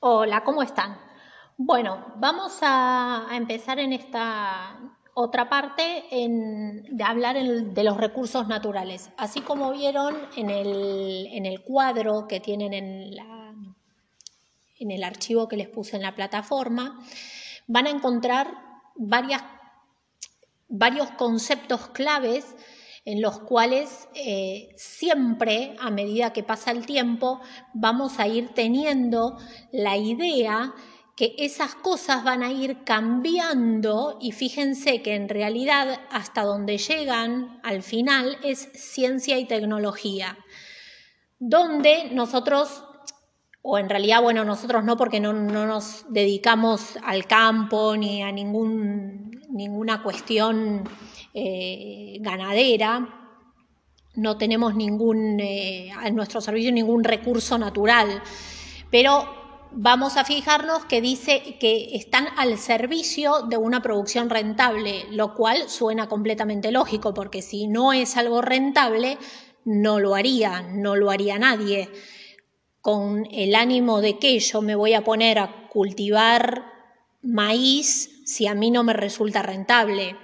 Hola, ¿cómo están? Bueno, vamos a, empezar en esta otra parte de hablar de los recursos naturales. Así como vieron en el, cuadro que tienen en, en el archivo que les puse en la plataforma, van a encontrar varias, varios conceptos claves en los cuales eh, siempre, a medida que pasa el tiempo, vamos a ir teniendo la idea que esas cosas van a ir cambiando y fíjense que en realidad hasta donde llegan al final es ciencia y tecnología, donde nosotros, o en realidad, bueno, nosotros no porque no, nos dedicamos al campo ni a ninguna cuestión eh, ganadera, no tenemos ningún, eh, en nuestro servicio ningún recurso natural, pero vamos a fijarnos que dice que están al servicio de una producción rentable, lo cual suena completamente lógico, porque si no es algo rentable, no lo haría, no lo haría nadie. Con el ánimo de que yo me voy a poner a cultivar maíz si a mí no me resulta rentable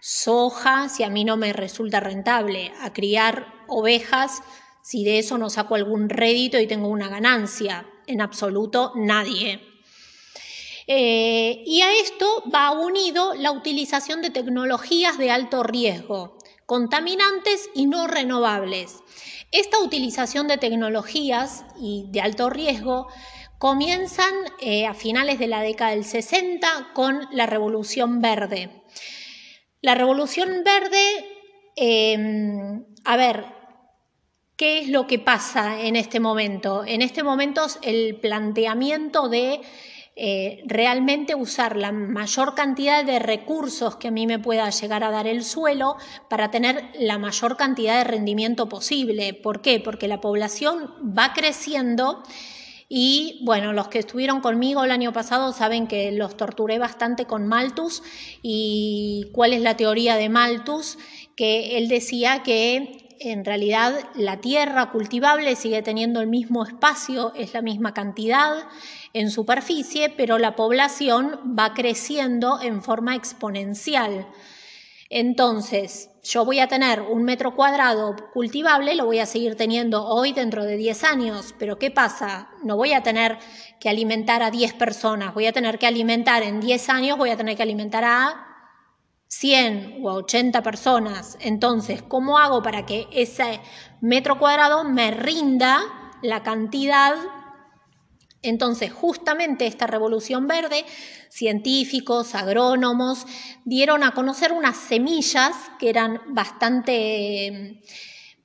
soja si a mí no me resulta rentable, a criar ovejas si de eso no saco algún rédito y tengo una ganancia. En absoluto nadie. Eh, y a esto va unido la utilización de tecnologías de alto riesgo, contaminantes y no renovables. Esta utilización de tecnologías y de alto riesgo comienzan eh, a finales de la década del 60 con la Revolución Verde. La revolución verde, em, a ver, ¿qué es lo que pasa en este momento? En este momento el planteamiento de eh, realmente usar la mayor cantidad de recursos que a mí me pueda llegar a dar el suelo para tener la mayor cantidad de rendimiento posible. ¿Por qué? Porque la población va creciendo y bueno, los que estuvieron conmigo el año pasado saben que los torturé bastante con Malthus y cuál es la teoría de Malthus, que él decía que en realidad la tierra cultivable sigue teniendo el mismo espacio, es la misma cantidad en superficie, pero la población va creciendo en forma exponencial. Entonces, yo voy a tener un metro cuadrado cultivable, lo voy a seguir teniendo hoy dentro de 10 años, pero ¿qué pasa? No voy a tener que alimentar a 10 personas, voy a tener que alimentar en 10 años, voy a tener que alimentar a 100 o 80 personas. Entonces, ¿cómo hago para que ese metro cuadrado me rinda la cantidad entonces, justamente esta revolución verde, científicos, agrónomos, dieron a conocer unas semillas que eran bastante,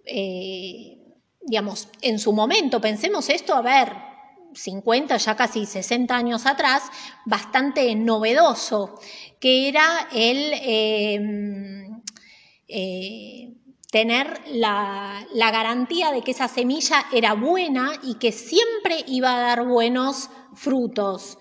eh, digamos, en su momento, pensemos esto, a ver, 50, ya casi 60 años atrás, bastante novedoso, que era el... Eh, eh, tener la, garantía de que esa semilla era buena y que siempre iba a dar buenos frutos.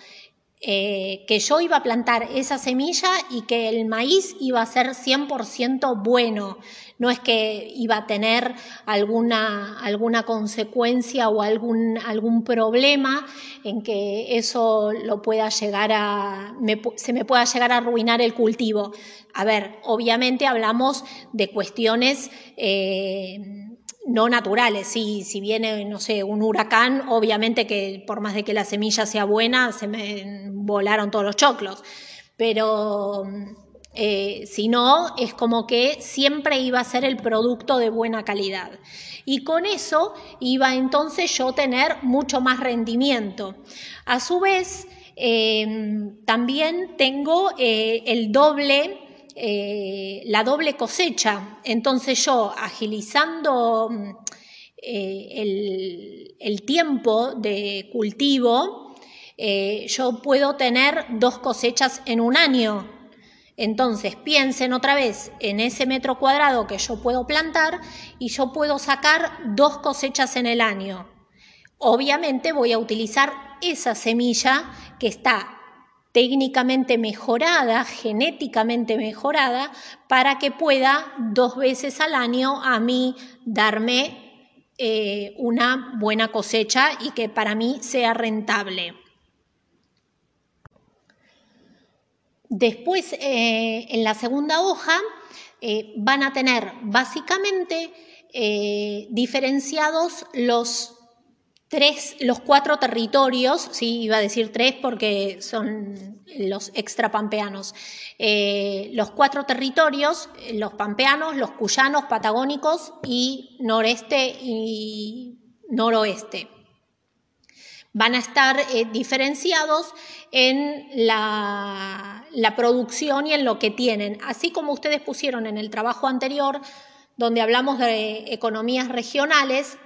Eh, que yo iba a plantar esa semilla y que el maíz iba a ser 100% bueno. No es que iba a tener alguna, alguna consecuencia o algún, algún problema en que eso lo pueda llegar a, se me pueda llegar a arruinar el cultivo. A ver, obviamente hablamos de cuestiones eh, no naturales. Si, si viene, no sé, un huracán, obviamente que por más de que la semilla sea buena, se me volaron todos los choclos. Pero eh, si no, es como que siempre iba a ser el producto de buena calidad. Y con eso iba entonces yo tener mucho más rendimiento. A su vez, eh, también tengo eh, el doble eh, la doble cosecha. Entonces yo, agilizando mm, eh, el, tiempo de cultivo, eh, yo puedo tener dos cosechas en un año. Entonces piensen otra vez en ese metro cuadrado que yo puedo plantar y yo puedo sacar dos cosechas en el año. Obviamente voy a utilizar esa semilla que está técnicamente mejorada, genéticamente mejorada, para que pueda dos veces al año a mí darme eh, una buena cosecha y que para mí sea rentable. Después, eh, en la segunda hoja, eh, van a tener básicamente diferenciados los tres, los cuatro territorios, sí, iba a decir tres porque son los extrapampeanos, eh, los cuatro territorios, los pampeanos, los cuyanos, patagónicos y noreste y noroeste. Van a estar eh, diferenciados en la, la producción y en lo que tienen, así como ustedes pusieron en el trabajo anterior, donde hablamos de economías regionales,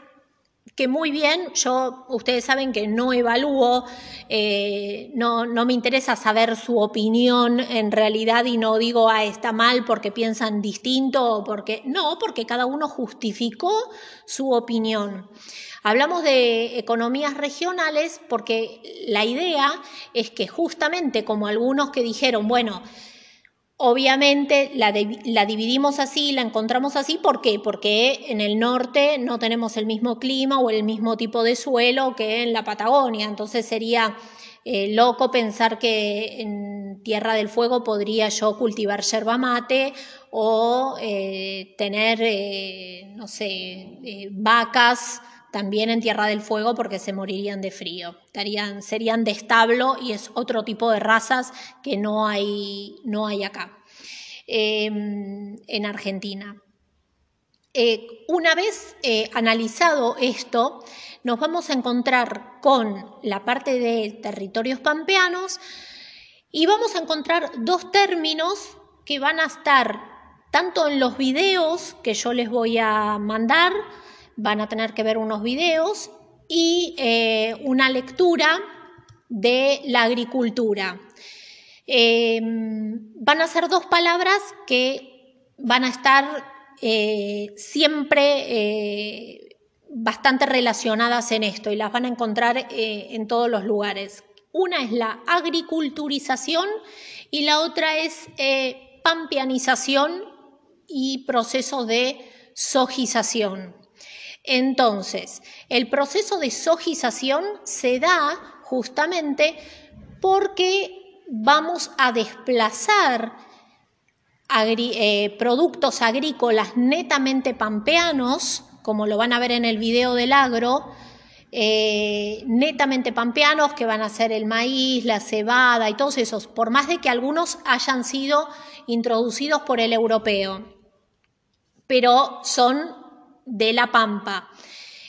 que muy bien, yo, ustedes saben que no evalúo, eh, no, no, me interesa saber su opinión en realidad y no digo, ah, está mal porque piensan distinto o porque, no, porque cada uno justificó su opinión. Hablamos de economías regionales porque la idea es que justamente como algunos que dijeron, bueno, Obviamente la, dividimos así, la encontramos así, ¿por qué? Porque en el norte no tenemos el mismo clima o el mismo tipo de suelo que en la Patagonia, entonces sería eh, loco pensar que en Tierra del Fuego podría yo cultivar yerba mate o eh, tener, eh, no sé, vacas también en Tierra del Fuego porque se morirían de frío. Estarían, serían de establo y es otro tipo de razas que no hay, no hay acá, em, en Argentina. Eh, una vez eh, analizado esto, nos vamos a encontrar con la parte de territorios pampeanos y vamos a encontrar dos términos que van a estar tanto en los videos que yo les voy a mandar, van a tener que ver unos videos y eh, una lectura de la agricultura. Em, van a ser dos palabras que van a estar eh, siempre eh, bastante relacionadas en esto y las van a encontrar en todos los lugares. Una es la agriculturización y la otra es pampeanización y proceso de sojización. Entonces, el proceso de sojización se da justamente porque vamos a desplazar eh, productos agrícolas netamente pampeanos, como lo van a ver en el video del agro, eh, netamente pampeanos, que van a ser el maíz, la cebada y todos esos, por más de que algunos hayan sido introducidos por el europeo, pero son de la pampa.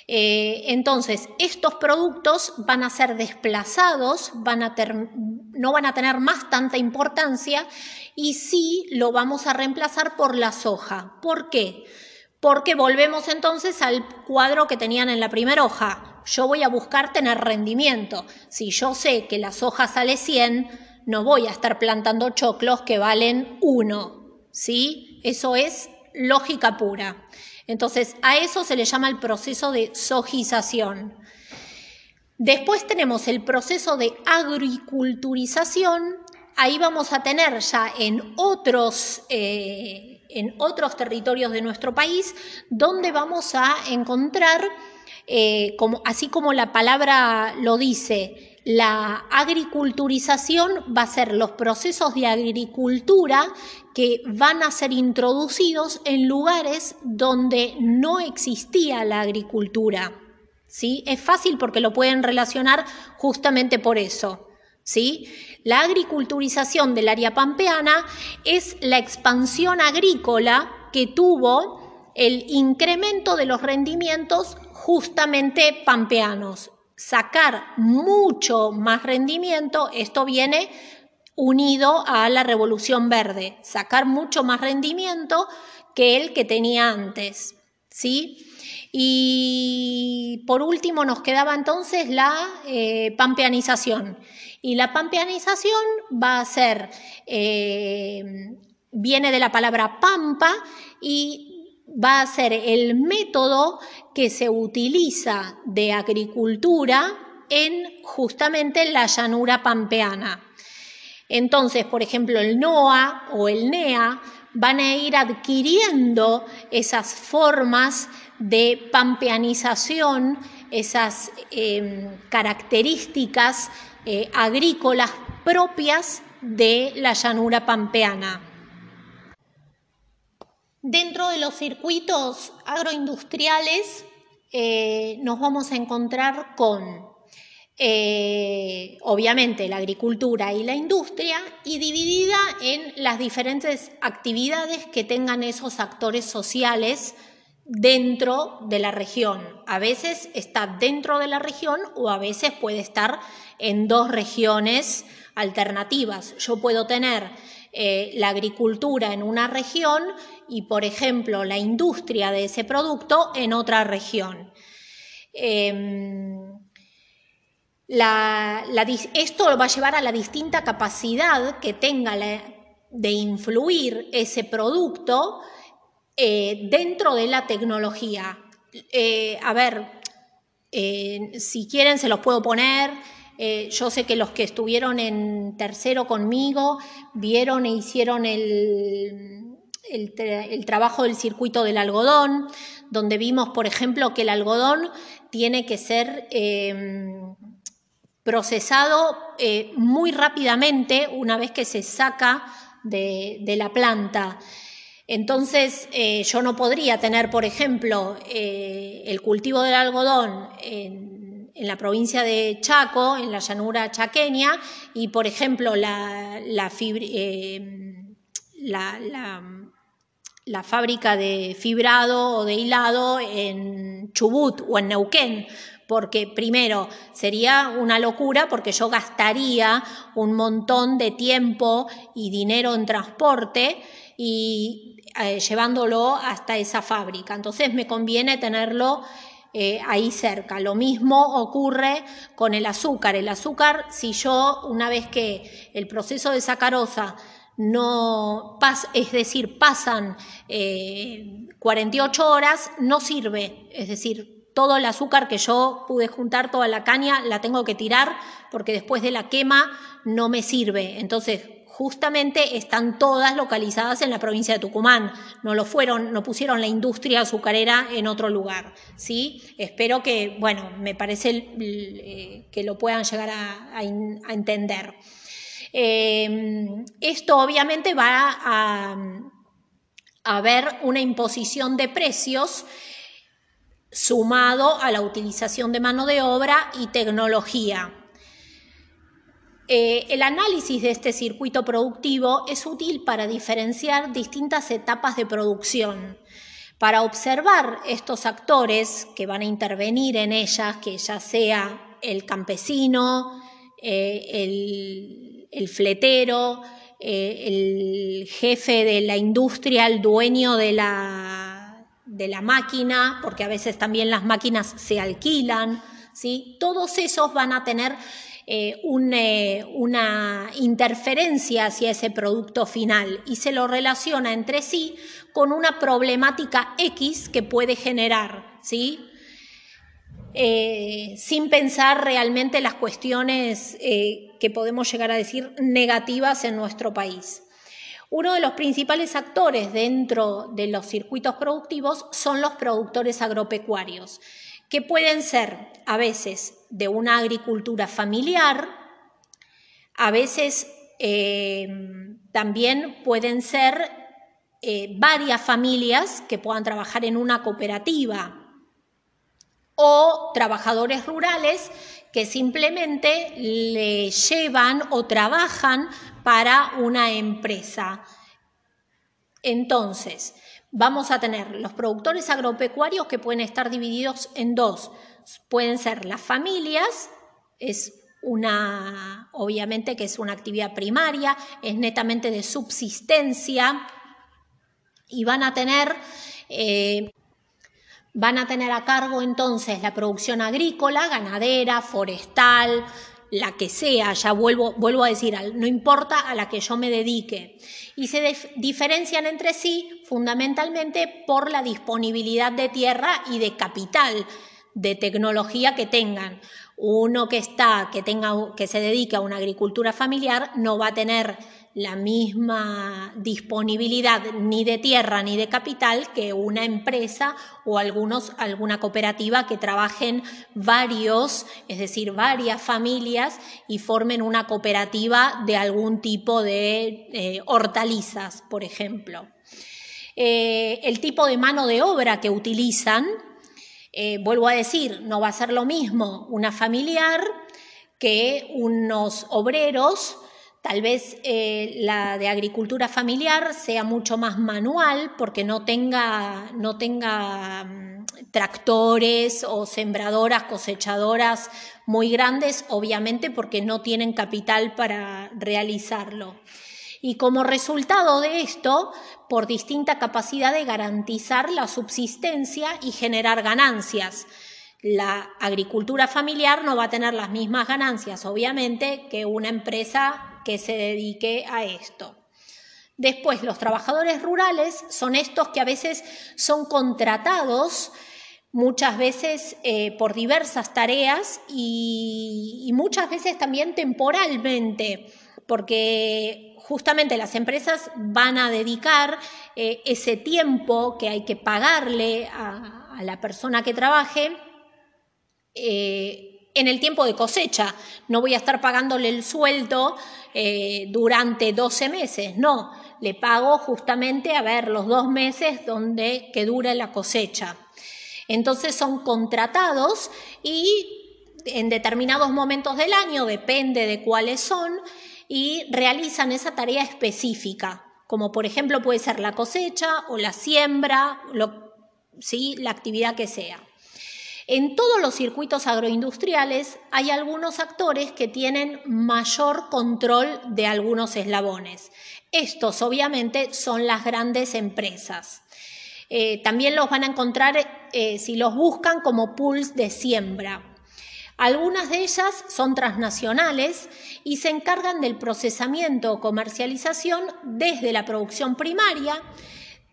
Eh, entonces, estos productos van a ser desplazados, van a no van a tener más tanta importancia y sí lo vamos a reemplazar por la soja. ¿Por qué? Porque volvemos entonces al cuadro que tenían en la primera hoja. Yo voy a buscar tener rendimiento. Si yo sé que la soja sale 100, no voy a estar plantando choclos que valen 1. ¿Sí? Eso es lógica pura. Entonces, a eso se le llama el proceso de sojización. Después tenemos el proceso de agriculturización. Ahí vamos a tener ya en otros, eh, en otros territorios de nuestro país, donde vamos a encontrar, eh, como, así como la palabra lo dice, la agriculturización va a ser los procesos de agricultura que van a ser introducidos en lugares donde no existía la agricultura. ¿sí? Es fácil porque lo pueden relacionar justamente por eso. ¿sí? La agriculturización del área pampeana es la expansión agrícola que tuvo el incremento de los rendimientos justamente pampeanos sacar mucho más rendimiento, esto viene unido a la revolución verde, sacar mucho más rendimiento que el que tenía antes, ¿sí? Y por último nos quedaba entonces la eh, pampeanización. Y la pampeanización va a ser, eh, viene de la palabra pampa y va a ser el método que se utiliza de agricultura en justamente la llanura pampeana. Entonces, por ejemplo, el NOA o el NEA van a ir adquiriendo esas formas de pampeanización, esas em, características eh, agrícolas propias de la llanura pampeana. Dentro de los circuitos agroindustriales eh, nos vamos a encontrar con, eh, obviamente, la agricultura y la industria y dividida en las diferentes actividades que tengan esos actores sociales dentro de la región. A veces está dentro de la región o a veces puede estar en dos regiones alternativas. Yo puedo tener eh, la agricultura en una región y, por ejemplo, la industria de ese producto en otra región. Em, esto va a llevar a la distinta capacidad que tenga de influir ese producto eh, dentro de la tecnología. Eh, a ver, si quieren se los puedo poner. Eh, yo sé que los que estuvieron en tercero conmigo vieron e hicieron el, el, trabajo del circuito del algodón, donde vimos, por ejemplo, que el algodón tiene que ser em, procesado eh, muy rápidamente una vez que se saca de, la planta. Entonces, eh, yo no podría tener, por ejemplo, el cultivo del algodón en en la provincia de Chaco, en la llanura chaqueña, y por ejemplo la, eh, la, fábrica de fibrado o de hilado en Chubut o en Neuquén, porque primero sería una locura porque yo gastaría un montón de tiempo y dinero en transporte y eh, llevándolo hasta esa fábrica. Entonces me conviene tenerlo eh, ahí cerca. Lo mismo ocurre con el azúcar. El azúcar, si yo, una vez que el proceso de sacarosa no pasa, es decir, pasan 48 eh, horas, no sirve. Es decir, todo el azúcar que yo pude juntar, toda la caña, la tengo que tirar porque después de la quema no me sirve. Entonces, justamente están todas localizadas en la provincia de Tucumán. No lo fueron, no pusieron la industria azucarera en otro lugar. ¿sí? Espero que, bueno, me parece eh, que lo puedan llegar a, entender. Eh, esto obviamente va a, a haber una imposición de precios sumado a la utilización de mano de obra y tecnología. Eh, el análisis de este circuito productivo es útil para diferenciar distintas etapas de producción, para observar estos actores que van a intervenir en ellas, que ya sea el campesino, eh, el, fletero, eh, el jefe de la industria, el dueño de la, de la máquina, porque a veces también las máquinas se alquilan, ¿sí? todos esos van a tener eh, eh, una interferencia hacia ese producto final y se lo relaciona entre sí con una problemática X que puede generar, ¿sí? Eh, sin pensar realmente las cuestiones que podemos llegar a decir negativas en nuestro país. Uno de los principales actores dentro de los circuitos productivos son los productores agropecuarios que pueden ser a veces de una agricultura familiar, a veces eh, también pueden ser eh, varias familias que puedan trabajar en una cooperativa o trabajadores rurales que simplemente le llevan o trabajan para una empresa. Entonces, vamos a tener los productores agropecuarios que pueden estar divididos en dos. Pueden ser las familias, es una, obviamente que es una actividad primaria, es netamente de subsistencia y van a tener, eh, van a tener a cargo entonces la producción agrícola, ganadera, forestal, la que sea, ya vuelvo, vuelvo a decir, no importa a la que yo me dedique. Y se diferencian entre sí fundamentalmente por la disponibilidad de tierra y de capital, de tecnología que tengan. Uno que está, que tenga, que se dedique a una agricultura familiar, no va a tener la misma disponibilidad ni de tierra ni de capital que una empresa o algunos, alguna cooperativa que trabajen varios, es decir, varias familias y formen una cooperativa de algún tipo de eh, hortalizas, por ejemplo. Eh, el tipo de mano de obra que utilizan, eh, vuelvo a decir, no va a ser lo mismo una familiar que unos obreros Tal vez eh, la de agricultura familiar sea mucho más manual porque no tenga, no tenga mm, tractores o sembradoras, cosechadoras muy grandes, obviamente porque no tienen capital para realizarlo. Y como resultado de esto, por distinta capacidad de garantizar la subsistencia y generar ganancias. La agricultura familiar no va a tener las mismas ganancias, obviamente, que una empresa que se dedique a esto. Después, los trabajadores rurales son estos que a veces son contratados muchas veces eh, por diversas tareas y, muchas veces también temporalmente, porque justamente las empresas van a dedicar eh, ese tiempo que hay que pagarle a, la persona que trabaje. Eh, en el tiempo de cosecha. No voy a estar pagándole el sueldo eh, durante 12 meses, no, le pago justamente, a ver, los dos meses donde que dura la cosecha. Entonces son contratados y en determinados momentos del año, depende de cuáles son, y realizan esa tarea específica, como por ejemplo puede ser la cosecha o la siembra, ¿sí? la actividad que sea. En todos los circuitos agroindustriales hay algunos actores que tienen mayor control de algunos eslabones. Estos obviamente son las grandes empresas. Eh, también los van a encontrar eh, si los buscan como pools de siembra. Algunas de ellas son transnacionales y se encargan del procesamiento o comercialización desde la producción primaria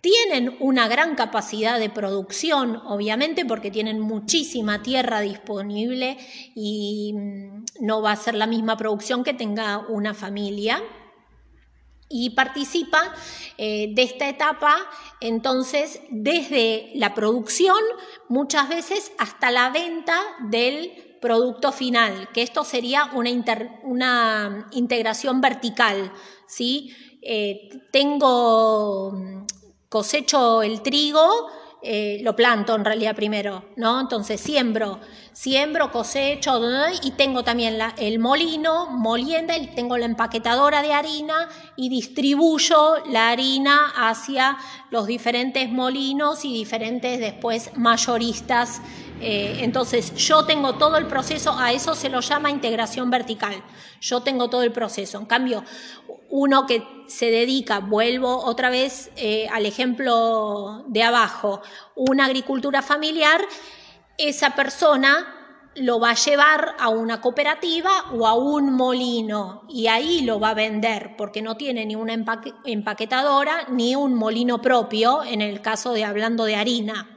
tienen una gran capacidad de producción, obviamente, porque tienen muchísima tierra disponible y mm, no va a ser la misma producción que tenga una familia. Y participa eh, de esta etapa, entonces, desde la producción, muchas veces hasta la venta del producto final, que esto sería una, integración vertical. ¿sí? Eh, tengo cosecho el trigo, eh, lo planto en realidad primero, ¿no? Entonces siembro, siembro, cosecho y tengo también el molino, molienda, y tengo la empaquetadora de harina y distribuyo la harina hacia los diferentes molinos y diferentes después mayoristas eh, entonces, yo tengo todo el proceso, a eso se lo llama integración vertical. Yo tengo todo el proceso. En cambio, uno que se dedica, vuelvo otra vez eh, al ejemplo de abajo, una agricultura familiar, esa persona lo va a llevar a una cooperativa o a un molino y ahí lo va a vender porque no tiene ni una empaquetadora ni un molino propio en el caso de hablando de harina.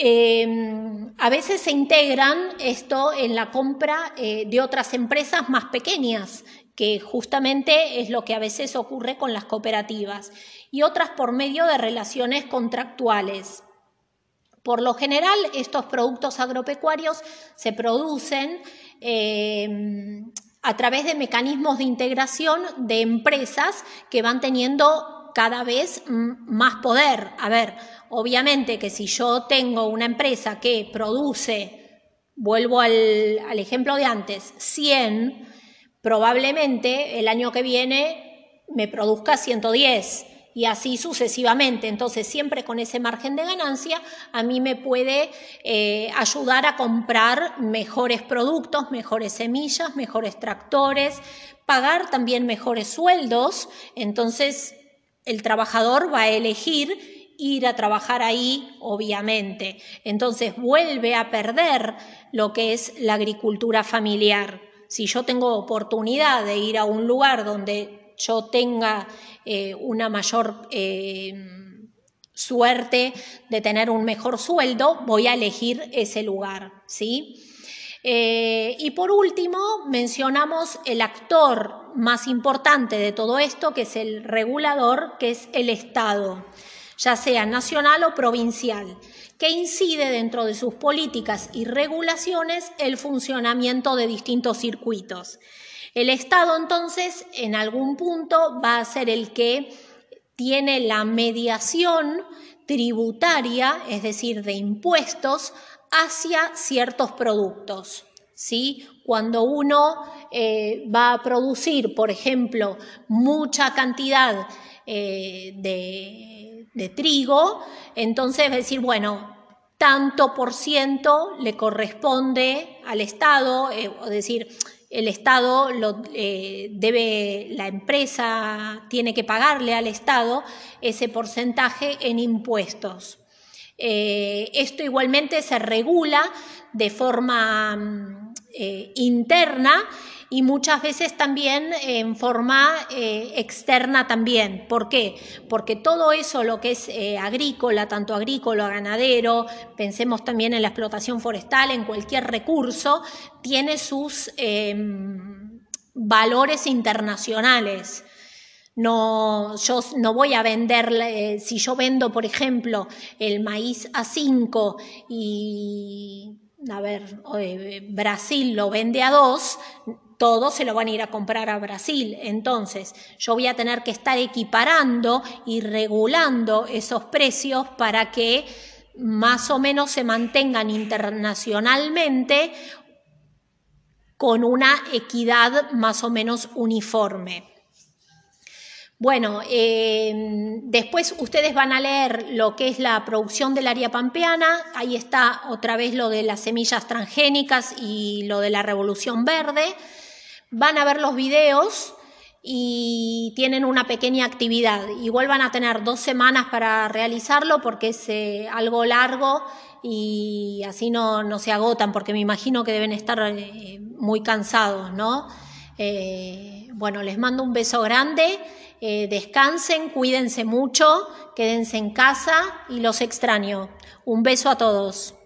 Em, a veces se integran esto en la compra eh, de otras empresas más pequeñas, que justamente es lo que a veces ocurre con las cooperativas, y otras por medio de relaciones contractuales. Por lo general, estos productos agropecuarios se producen em, a través de mecanismos de integración de empresas que van teniendo cada vez más poder. A ver, Obviamente que si yo tengo una empresa que produce, vuelvo al, ejemplo de antes, 100, probablemente el año que viene me produzca 110 y así sucesivamente. Entonces, siempre con ese margen de ganancia, a mí me puede eh, ayudar a comprar mejores productos, mejores semillas, mejores tractores, pagar también mejores sueldos. Entonces, el trabajador va a elegir ir a trabajar ahí, obviamente. Entonces vuelve a perder lo que es la agricultura familiar. Si yo tengo oportunidad de ir a un lugar donde yo tenga eh, una mayor eh, suerte de tener un mejor sueldo, voy a elegir ese lugar, ¿sí? Eh, y por último, mencionamos el actor más importante de todo esto, que es el regulador, que es el Estado, ya sea nacional o provincial, que incide dentro de sus políticas y regulaciones el funcionamiento de distintos circuitos. El Estado entonces en algún punto va a ser el que tiene la mediación tributaria, es decir, de impuestos, hacia ciertos productos. ¿sí? Cuando uno eh, va a producir, por ejemplo, mucha cantidad eh, de, trigo, entonces a decir, bueno, tanto por ciento le corresponde al Estado, eh, es decir, el Estado lo, eh, debe, la empresa tiene que pagarle al Estado ese porcentaje en impuestos. Eh, esto igualmente se regula de forma mm, eh, interna y muchas veces también en forma eh, externa también. ¿Por qué? Porque todo eso, lo que es eh, agrícola, tanto agrícola, ganadero, pensemos también en la explotación forestal, en cualquier recurso, tiene sus em, valores internacionales. No, yo no voy a vender, si yo vendo, por ejemplo, el maíz a 5 y, a ver, Brasil lo vende a 2, todos se lo van a ir a comprar a Brasil. Entonces, yo voy a tener que estar equiparando y regulando esos precios para que más o menos se mantengan internacionalmente con una equidad más o menos uniforme. Bueno, eh, después ustedes van a leer lo que es la producción del área pampeana, ahí está otra vez lo de las semillas transgénicas y lo de la revolución verde van a ver los videos y tienen una pequeña actividad. Igual van a tener dos semanas para realizarlo porque es eh, algo largo y así no, no, se agotan porque me imagino que deben estar eh, muy cansados, ¿no? Bueno, les mando un beso grande, descansen, cuídense mucho, quédense en casa y los extraño. Un beso a todos.